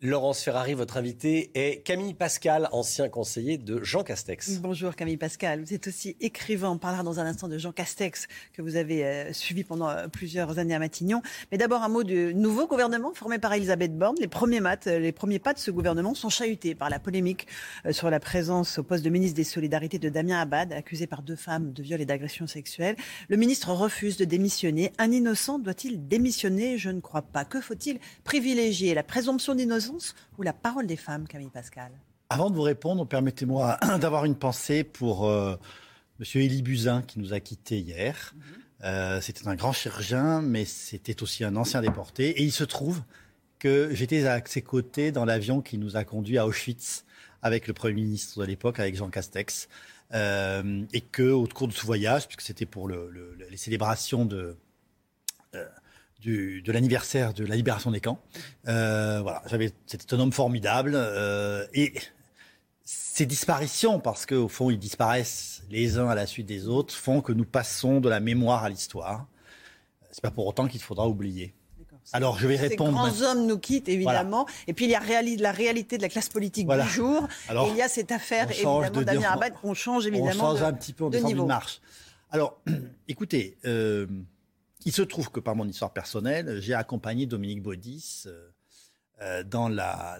Laurence Ferrari, votre invité, est Camille Pascal, ancien conseiller de Jean Castex. Bonjour Camille Pascal, vous êtes aussi écrivain. On parlera dans un instant de Jean Castex que vous avez euh, suivi pendant euh, plusieurs années à Matignon. Mais d'abord un mot du nouveau gouvernement formé par Elisabeth Borne. Les premiers, euh, les premiers pas de ce gouvernement sont chahutés par la polémique sur la présence au poste de ministre des Solidarités de Damien Abad, accusé par deux femmes de viol et d'agression sexuelle. Le ministre refuse de démissionner. Un innocent doit-il démissionner? Je ne crois pas. Que faut-il privilégier? La présomption d'innocence ou la parole des femmes, Camille Pascal? Avant de vous répondre, permettez-moi d'avoir une pensée pour euh, Monsieur Élie Buzyn qui nous a quittés hier. Mhm. Euh, c'était un grand chirurgien, mais c'était aussi un ancien déporté. Et il se trouve que j'étais à ses côtés dans l'avion qui nous a conduits à Auschwitz avec le Premier ministre de l'époque, avec Jean Castex. Euh, et que au cours de ce voyage, puisque c'était pour les célébrations de, du, de l'anniversaire de la libération des camps. Euh, voilà, j'avais, c'était un homme formidable euh, et ces disparitions, parce qu'au fond ils disparaissent les uns à la suite des autres, font que nous passons de la mémoire à l'histoire. C'est pas pour autant qu'il faudra oublier. Alors je vais répondre. Ces grands hommes nous quittent évidemment, et puis il y a la réalité de la classe politique du jour. Alors, et il y a cette affaire évidemment Damien Abad. On change évidemment. On change un petit peu, on de niveau. marche. Alors, écoutez. Euh, il se trouve que par mon histoire personnelle, j'ai accompagné Dominique Baudis euh, euh, dans la,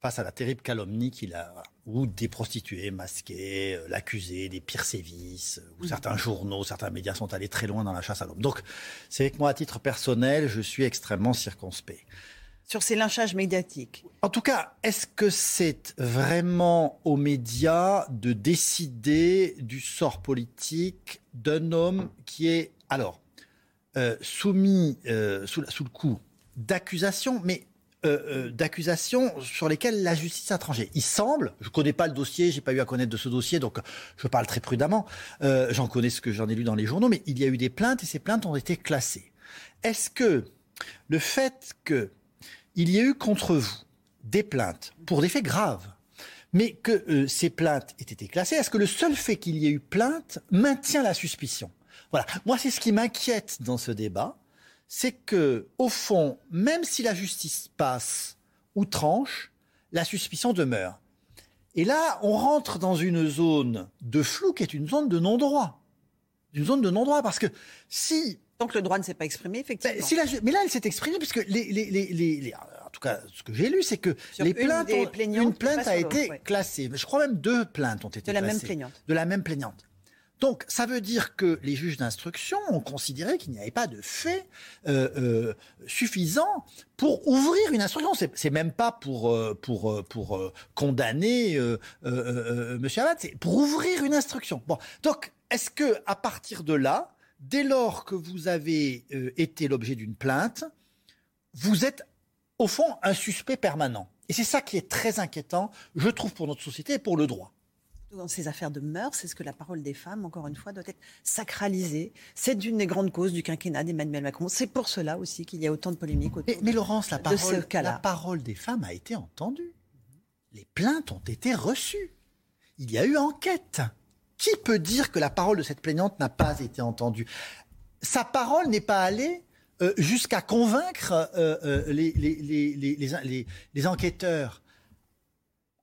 face à la terrible calomnie qu'il a, où des prostituées masquées euh, l'accusaient des pires sévices, où certains journaux, certains médias sont allés très loin dans la chasse à l'homme. Donc, c'est que moi, à titre personnel, je suis extrêmement circonspect. Sur ces lynchages médiatiques En tout cas, est-ce que c'est vraiment aux médias de décider du sort politique d'un homme qui est... Alors, euh, soumis euh, sous, le coup d'accusations, mais euh, d'accusations sur lesquelles la justice a tranché. Il semble, je ne connais pas le dossier, j'ai pas eu à connaître de ce dossier, donc je parle très prudemment. j'en connais ce que j'en ai lu dans les journaux, mais il y a eu des plaintes et ces plaintes ont été classées. Est-ce que le fait qu'il y ait eu contre vous des plaintes pour des faits graves, mais que ces plaintes aient été classées, est-ce que le seul fait qu'il y ait eu plainte maintient la suspicion? Voilà. Moi, c'est ce qui m'inquiète dans ce débat, c'est que, au fond, même si la justice passe ou tranche, la suspicion demeure. Et là, on rentre dans une zone de flou qui est une zone de non-droit. Une zone de non-droit, parce que si... Donc le droit ne s'est pas exprimé, effectivement. Ben, mais là, elle s'est exprimée, puisque les, en tout cas, ce que j'ai lu, c'est que les plaintes une plainte a été classée. Je crois même deux plaintes ont été classées. De la même plaignante. De la même plaignante. Donc, ça veut dire que les juges d'instruction ont considéré qu'il n'y avait pas de fait euh, euh, suffisant pour ouvrir une instruction. C'est même pas pour euh, pour pour condamner Monsieur Abad, c'est pour ouvrir une instruction. Bon, donc est-ce que à partir de là, dès lors que vous avez été l'objet d'une plainte, vous êtes au fond un suspect permanent? Et c'est ça qui est très inquiétant, je trouve, pour notre société et pour le droit dans ces affaires de mœurs, c'est ce que la parole des femmes, encore une fois, doit être sacralisée. C'est une des grandes causes du quinquennat d'Emmanuel Macron. C'est pour cela aussi qu'il y a autant de polémiques autour mais, Laurence, la parole, La parole des femmes a été entendue. Les plaintes ont été reçues. Il y a eu enquête. Qui peut dire que la parole de cette plaignante n'a pas été entendue? Sa parole n'est pas allée euh, jusqu'à convaincre euh, euh, les, les enquêteurs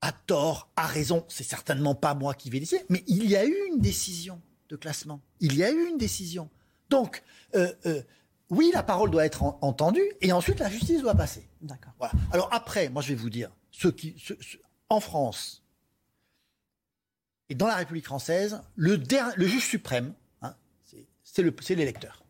à tort, à raison, c'est certainement pas moi qui vais décider, mais il y a eu une décision de classement. Il y a eu une décision. Donc, euh, euh, oui, la parole doit être entendue et ensuite la justice doit passer. D'accord. Voilà. Alors après, moi je vais vous dire, ce qui, en France et dans la République française, le, le juge suprême, hein, c'est l'électeur.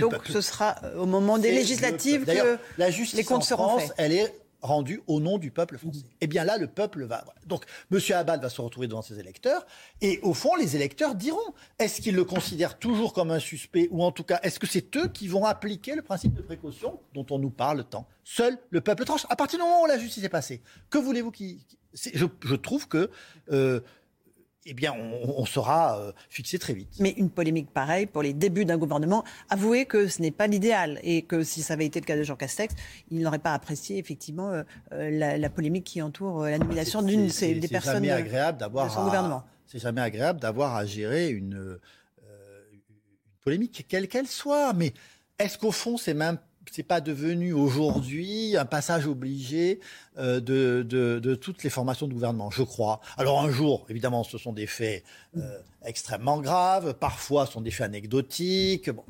Donc ce sera euh, au moment des législatives que la justice les comptes en France, elle est rendu au nom du peuple français. Eh bien là, le peuple va. voilà. Donc, M. Abad va se retrouver devant ses électeurs, et au fond, les électeurs diront est-ce qu'ils le considèrent toujours comme un suspect, ou en tout cas, est-ce que c'est eux qui vont appliquer le principe de précaution dont on nous parle tant? Seul le peuple tranche. À partir du moment où la justice est passée, que voulez-vous Je, je trouve que. euh, eh bien, on, on sera euh, fixé très vite. Mais une polémique pareille pour les débuts d'un gouvernement, avouez que ce n'est pas l'idéal et que si ça avait été le cas de Jean Castex, il n'aurait pas apprécié effectivement euh, euh, la, la polémique qui entoure euh, la nomination d'une des personnes jamais agréable d'avoir de son à- gouvernement. C'est jamais agréable d'avoir à gérer une, une polémique, quelle qu'elle soit. Mais est-ce qu'au fond, c'est même c'est pas devenu aujourd'hui un passage obligé euh, de, toutes les formations de gouvernement, je crois. Alors un jour, évidemment, ce sont des faits euh, extrêmement graves, parfois ce sont des faits anecdotiques. Bon.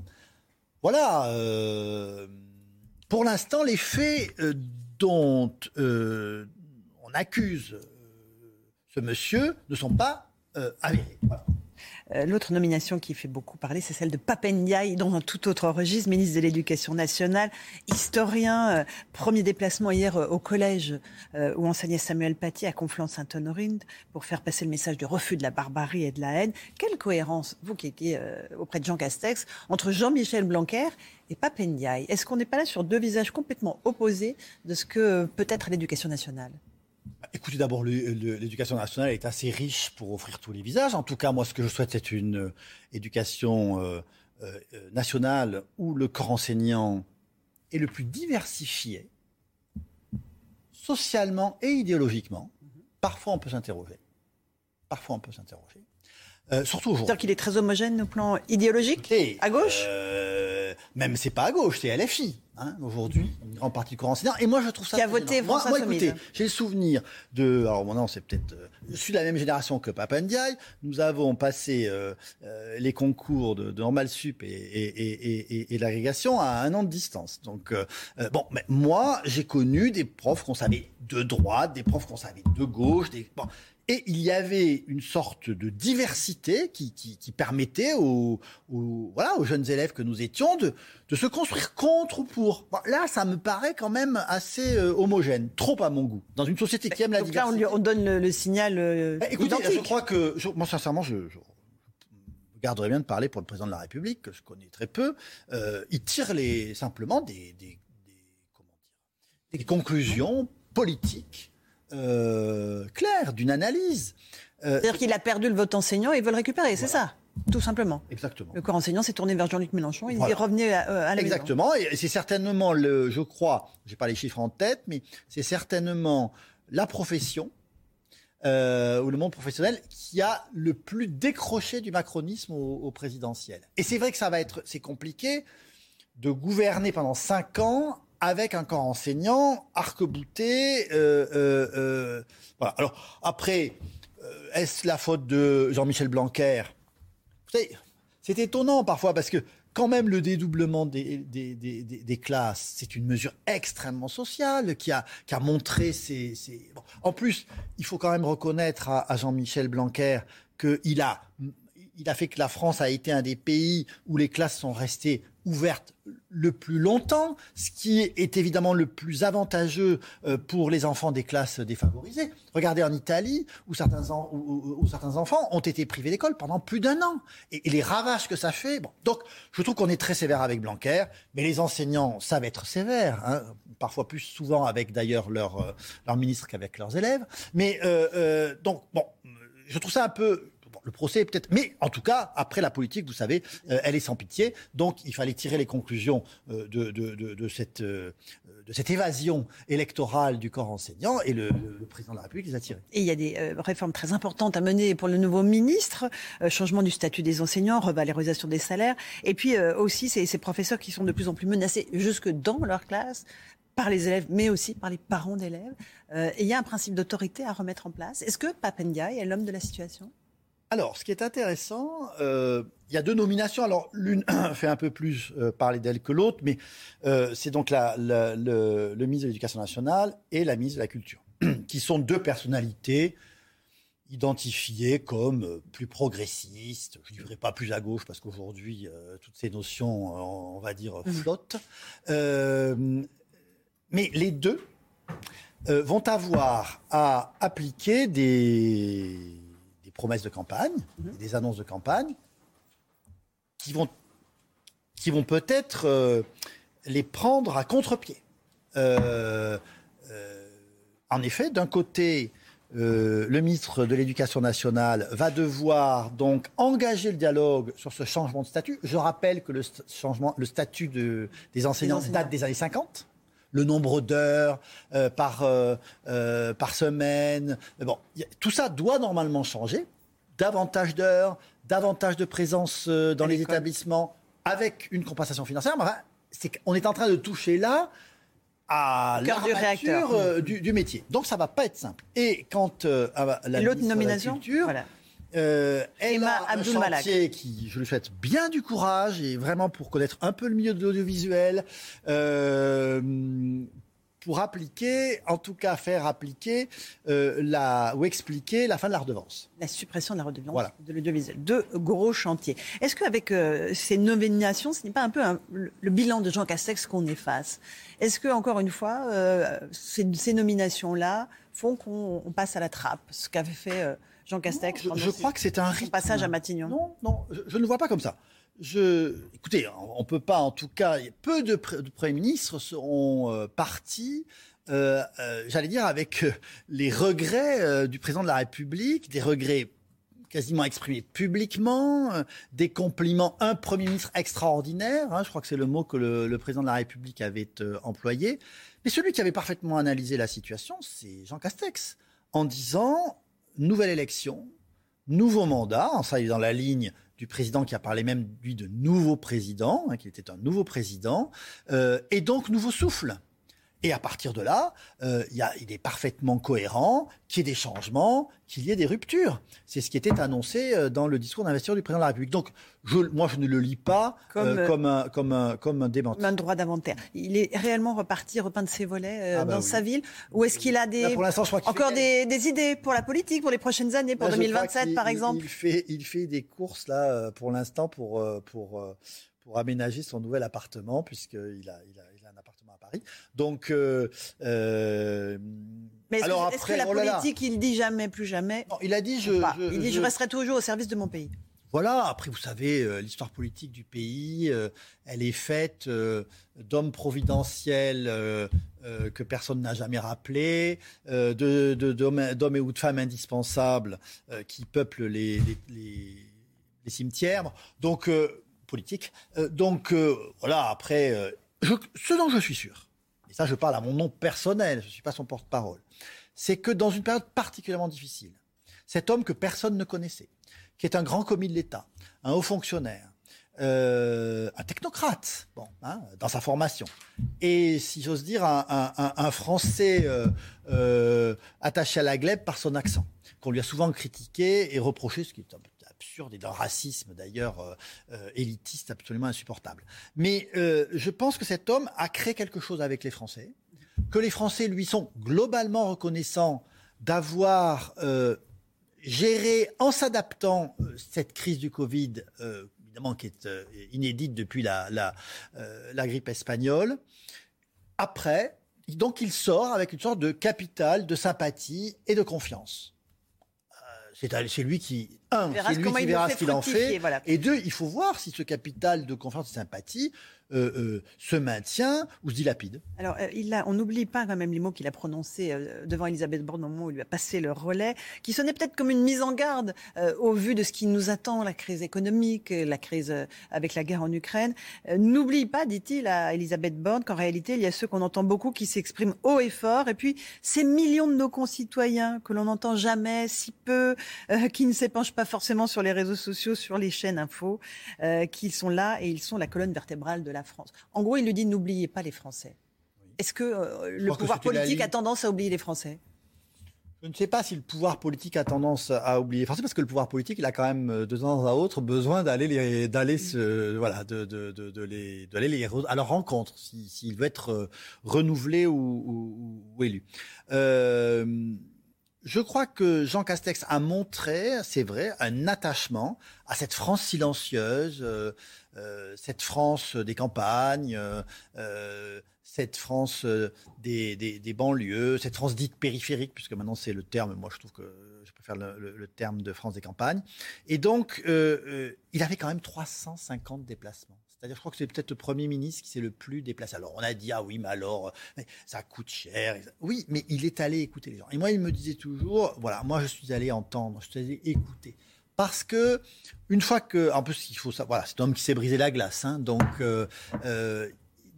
Voilà. euh, pour l'instant, les faits dont on accuse ce monsieur ne sont pas avérés. Voilà. Euh, L'autre nomination qui fait beaucoup parler, c'est celle de Papendiaï, dans un tout autre registre, ministre de l'Éducation nationale, historien, euh, premier déplacement hier euh, au collège où enseignait Samuel Paty à Conflans-Sainte-Honorine pour faire passer le message du refus de la barbarie et de la haine. Quelle cohérence, vous qui étiez auprès de Jean Castex, entre Jean-Michel Blanquer et Papendiaï Est-ce qu'on n'est pas là sur deux visages complètement opposés de ce que peut être l'éducation nationale? Écoutez, d'abord, l'éducation nationale est assez riche pour offrir tous les visages. En tout cas, moi, ce que je souhaite, c'est une euh, éducation euh, euh, nationale où le corps enseignant est le plus diversifié, socialement et idéologiquement. Parfois, on peut s'interroger. Parfois, on peut s'interroger. Surtout aujourd'hui. C'est-à-dire qu'il est très homogène au plan idéologique Et, À gauche? Même c'est pas à gauche, c'est LFI. Hein, aujourd'hui, une grande partie du corps enseignant. Et moi, je trouve ça. Qui a voté. Moi, moi, écoutez, j'ai le souvenir de. Alors, maintenant, c'est peut-être. euh, je suis de la même génération que Papa Ndiaye. Nous avons passé euh, euh, les concours de, de Normal Sup et, et, et, et, et l'agrégation à un an de distance. Donc, bon, mais moi, j'ai connu des profs qu'on savait de droite, des profs qu'on savait de gauche. Des, bon, et il y avait une sorte de diversité qui, qui, qui permettait aux, aux, voilà, aux jeunes élèves que nous étions de, de se construire contre ou pour. Bon, là, ça me paraît quand même assez euh, homogène, trop à mon goût. Dans une société qui aime la Donc là, on, diversité. lui, on donne le, le signal euh, Bah, écoutez, identique. je crois que, je- moi sincèrement, je, je garderais bien de parler pour le président de la République, que je connais très peu. Euh, il tire les, simplement des, des, des- comment dire, des conclusions politiques euh, claires, d'une analyse. Euh, C'est-à-dire qu'il a perdu le vote enseignant et il veut le récupérer, c'est ça Tout simplement. exactement. Le corps enseignant s'est tourné vers Jean-Luc Mélenchon il Voilà. est revenu à, euh, à la maison. Exactement, et c'est certainement le, je crois, j'ai pas les chiffres en tête, mais c'est certainement la profession euh, ou le monde professionnel qui a le plus décroché du macronisme au, au présidentiel. Et c'est vrai que ça va être, c'est compliqué de gouverner pendant cinq ans avec un corps enseignant arc-bouté. Euh, euh, euh. Alors après, est-ce la faute de Jean-Michel Blanquer? C'est étonnant parfois parce que quand même le dédoublement des, classes, c'est une mesure extrêmement sociale qui a, qui a montré ses... En plus, il faut quand même reconnaître à, à Jean-Michel Blanquer qu'il a, il a fait que la France a été un des pays où les classes sont restées ouvertes le plus longtemps, ce qui est évidemment le plus avantageux euh, pour les enfants des classes défavorisées. Regardez en Italie, où certains, enfants ont été privés d'école pendant plus d'un an. Et, les ravages que ça fait. Donc, je trouve qu'on est très sévère avec Blanquer, mais les enseignants savent être sévères, hein, parfois plus souvent avec d'ailleurs leur, euh, leur ministre qu'avec leurs élèves. Mais euh, donc, bon, je trouve ça un peu... le procès est peut-être... Mais en tout cas, après la politique, vous savez, euh, elle est sans pitié. Donc, il fallait tirer les conclusions euh, euh, de cette évasion électorale du corps enseignant. Et le, président de la République les a tirées. Et il y a des réformes très importantes à mener pour le nouveau ministre, changement du statut des enseignants, revalorisation des salaires, et puis aussi ces, professeurs qui sont de plus en plus menacés jusque dans leur classe par les élèves, mais aussi par les parents d'élèves. Et il y a un principe d'autorité à remettre en place. Est-ce que Papendiaï est l'homme de la situation? Alors, ce qui est intéressant, euh, il y a deux nominations. Alors, l'une fait un peu plus euh, parler d'elle que l'autre, mais euh, c'est donc la, la- le, le ministre de l'Éducation nationale et la ministre de la Culture, qui sont deux personnalités identifiées comme plus progressistes, je ne dirais pas plus à gauche, parce qu'aujourd'hui, toutes ces notions, on va dire, flottent. Euh, mais les deux vont avoir à appliquer des promesses de campagne, Mhm. des annonces de campagne, qui vont, qui vont peut-être euh, les prendre à contre-pied. Euh, euh, en effet, d'un côté, le ministre de l'Éducation nationale va devoir donc engager le dialogue sur ce changement de statut. Je rappelle que le, st- changement, le statut de- des enseignants enseignants. date des années 50. Le nombre d'heures euh, par, euh, euh, par semaine. Bon, a- tout ça doit normalement changer. Davantage d'heures, davantage de présence dans les établissements avec une compensation financière. Mais enfin, c'est qu'on est en train de toucher là à l'armature, du, du métier. Donc ça va pas être simple. Et quand euh, à la l'autre ministre de la nomination? Culture, Voilà. Euh, elle Emma a un Abdul Malak. chantier qui, je lui souhaite bien du courage et vraiment pour connaître un peu le milieu de l'audiovisuel, euh, pour appliquer, en tout cas faire appliquer euh, la ou expliquer la fin de la redevance. La suppression de la redevance Voilà. de l'audiovisuel. Deux gros chantiers. Est-ce qu'avec euh, ces nominations, ce n'est pas un peu un- le, bilan de Jean Castex qu'on efface? Est-ce que, encore une fois, euh, ces, ces nominations-là font qu'on on passe à la trappe Ce qu'avait fait Jean Castex je, crois que c'est un rythme. passage à Matignon. Non, non, je, je ne le vois pas comme ça. Je, écoutez, on ne peut pas, en tout cas, peu de, pre- de premiers ministres seront euh, partis, euh, euh, j'allais dire, avec euh, les regrets du président de la République, des regrets quasiment exprimés publiquement, des compliments, un Premier ministre extraordinaire, hein, je crois que c'est le mot que le, le président de la République avait employé, mais celui qui avait parfaitement analysé la situation, c'est Jean Castex, en disant, nouvelle élection, nouveau mandat, ça il est dans la ligne du président qui a parlé même lui de nouveau président, hein, qu'il était un nouveau président, euh, et donc nouveau souffle. Et à partir de là, euh, il y a- il est parfaitement cohérent qu'il y ait des changements, qu'il y ait des ruptures. C'est ce qui était annoncé euh, dans le discours d'investiture du président de la République. Donc, je, moi, je ne le lis pas Comme, euh, euh, comme, un, comme, un, comme un démenti. Comme un droit d'inventaire. Il est réellement reparti, repeint de ses volets euh, Ah bah dans oui. sa ville Ou est-ce qu'il a des, Là, pour je encore fait- des, des idées pour la politique, pour les prochaines années, pour Là, je crois 2027 qu'il- par exemple Il fait, il fait des courses là euh, pour l'instant pour, euh, pour, euh, pour aménager son nouvel appartement puisqu'il a, il a, il a un appartement à Paris. Donc, euh, euh, Mais est-ce alors que, est-ce après, que la oh là là. politique, il dit jamais, plus jamais Non, il a dit je, ou pas je- Il dit je je- resterai toujours au service de mon pays. Voilà, après, vous savez, euh, l'histoire politique du pays, euh, elle est faite euh, d'hommes providentiels euh, euh, que personne n'a jamais rappelés, euh, de- de- d'hommes d'hommes et ou de femmes indispensables euh, qui peuplent les, les, les- les cimetières. Donc, euh, politique. Euh, donc, euh, voilà, après, euh, ce dont je suis sûr, et ça, je parle à mon nom personnel, je ne suis pas son porte-parole, c'est que dans une période particulièrement difficile, cet homme que personne ne connaissait, qui est un grand commis de l'État, un haut fonctionnaire, euh, un technocrate, hein, dans sa formation, et si j'ose dire, un, Français euh, euh, attaché à la glèbe par son accent, qu'on lui a souvent critiqué et reproché, ce qui est absurde et d'un racisme d'ailleurs euh, euh, élitiste absolument insupportable. Mais euh, je pense que cet homme a créé quelque chose avec les Français, que les Français lui sont globalement reconnaissants d'avoir euh, géré en s'adaptant cette crise du Covid, évidemment qui est inédite depuis la, la, grippe espagnole. Après, donc il sort avec une sorte de capital de sympathie et de confiance. C'est lui qui, un, c'est lui qui verra ce qu'il en fait. voilà. Et deux, il faut voir si ce capital de confiance et de sympathie euh, euh, se maintient ou se dilapide. Alors, euh, il a, on n'oublie pas quand même les mots qu'il a prononcés devant Elisabeth Borne au moment où il lui a passé le relais, qui sonnaient peut-être comme une mise en garde au vu de ce qui nous attend, la crise économique, la crise avec la guerre en Ukraine. N'oublie pas, dit-il à Elisabeth Borne, qu'en réalité, il y a ceux qu'on entend beaucoup qui s'expriment haut et fort, et puis ces millions de nos concitoyens que l'on n'entend jamais, si peu, qui ne s'épanchent pas forcément sur les réseaux sociaux, sur les chaînes info, euh, qui sont là et ils sont la colonne vertébrale de la France. En gros, il lui dit n'oubliez pas les Français. Est-ce que euh, le que pouvoir politique a tendance à oublier les Français? Je ne sais pas si le pouvoir politique a tendance à oublier les Français, parce que le pouvoir politique, il a quand même euh, de temps à autre besoin d'aller les, d'aller se, voilà, de, de, de, de les, d'aller les à leur rencontre, si- s'il veut être euh, renouvelé ou, ou- ou élu. Euh, je crois que Jean Castex a montré, c'est vrai, un attachement à cette France silencieuse, euh, euh, cette France des campagnes, euh, cette France des, banlieues, cette France dite périphérique, puisque maintenant c'est le terme, moi je trouve que je préfère le, le terme de France des campagnes. Et donc, il avait quand même 350 déplacements. C'est-à-dire, je crois que c'est peut-être le Premier ministre qui s'est le plus déplacé. Alors, on a dit, ah oui, mais alors, ça coûte cher. Oui, mais il est allé écouter les gens. Et moi, il me disait toujours, voilà, moi, je suis allé entendre, je suis allé écouter. Parce que, une fois que, en plus, il faut ça, voilà, c'est un homme qui s'est brisé la glace, hein, donc, euh, euh,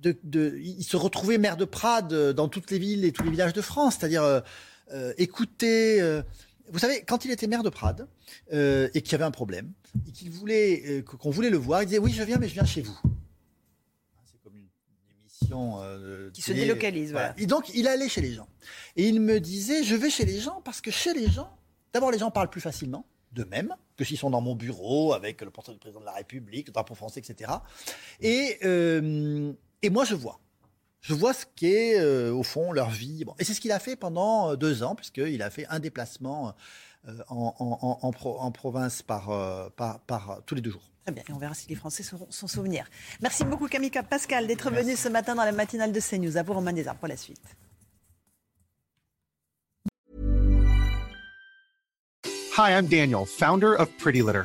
il se retrouvait maire de Prades dans toutes les villes et tous les villages de France, c'est-à-dire euh, écouter. Vous savez, quand il était maire de Prades et qu'il y avait un problème, et qu'il voulait, euh, qu'on voulait le voir, il disait oui, je viens, mais je viens chez vous. C'est comme une, émission euh, qui se délocalise. Voilà. Et donc, il allait chez les gens. Et il me disait, je vais chez les gens parce que chez les gens, d'abord, les gens parlent plus facilement d'eux-mêmes que s'ils sont dans mon bureau avec le portrait du président de la République, le drapeau français, etc. Et, euh, et moi, je vois. Je vois ce qu'est, au fond, leur vie. Bon. Et c'est ce qu'il a fait pendant deux ans, puisqu'il a fait un déplacement euh, en, en, province par, euh, par, par, tous les deux jours. Très bien, et on verra si les Français sauront s'en souvenir. Merci beaucoup Camille Pascal d'être venu ce matin dans la matinale de CNews. À vous Romain Desarts pour la suite. Hi, I'm Daniel, founder of Pretty Litter.